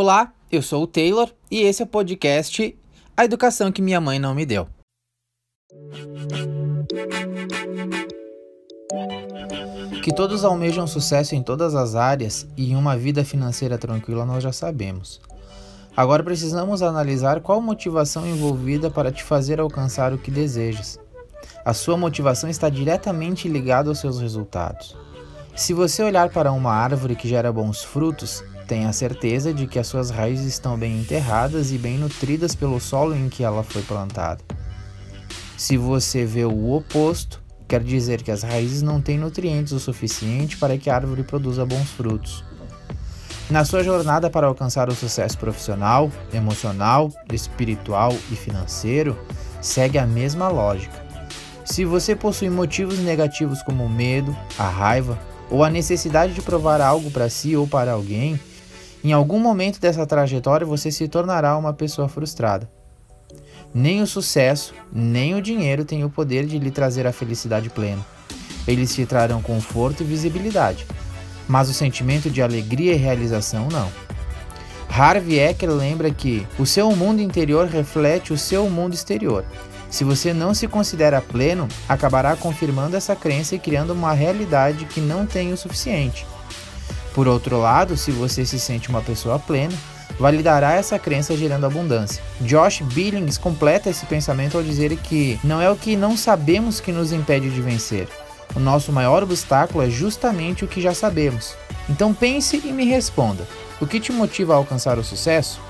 Olá, eu sou o Taylor e esse é o podcast A Educação que Minha Mãe Não Me Deu. Que todos almejam sucesso em todas as áreas e uma vida financeira tranquila nós já sabemos. Agora precisamos analisar qual motivação envolvida para te fazer alcançar o que desejas. A sua motivação está diretamente ligada aos seus resultados. Se você olhar para uma árvore que gera bons frutos, tenha certeza de que as suas raízes estão bem enterradas e bem nutridas pelo solo em que ela foi plantada. Se você vê o oposto, quer dizer que as raízes não têm nutrientes o suficiente para que a árvore produza bons frutos. Na sua jornada para alcançar o sucesso profissional, emocional, espiritual e financeiro, segue a mesma lógica. Se você possui motivos negativos como o medo, a raiva ou a necessidade de provar algo para si ou para alguém, em algum momento dessa trajetória você se tornará uma pessoa frustrada. Nem o sucesso, nem o dinheiro têm o poder de lhe trazer a felicidade plena. Eles te trarão conforto e visibilidade, mas o sentimento de alegria e realização não. Harvey Eker lembra que o seu mundo interior reflete o seu mundo exterior. Se você não se considera pleno, acabará confirmando essa crença e criando uma realidade que não tem o suficiente. Por outro lado, se você se sente uma pessoa plena, validará essa crença gerando abundância. Josh Billings completa esse pensamento ao dizer que não é o que não sabemos que nos impede de vencer. O nosso maior obstáculo é justamente o que já sabemos. Então pense e me responda: o que te motiva a alcançar o sucesso?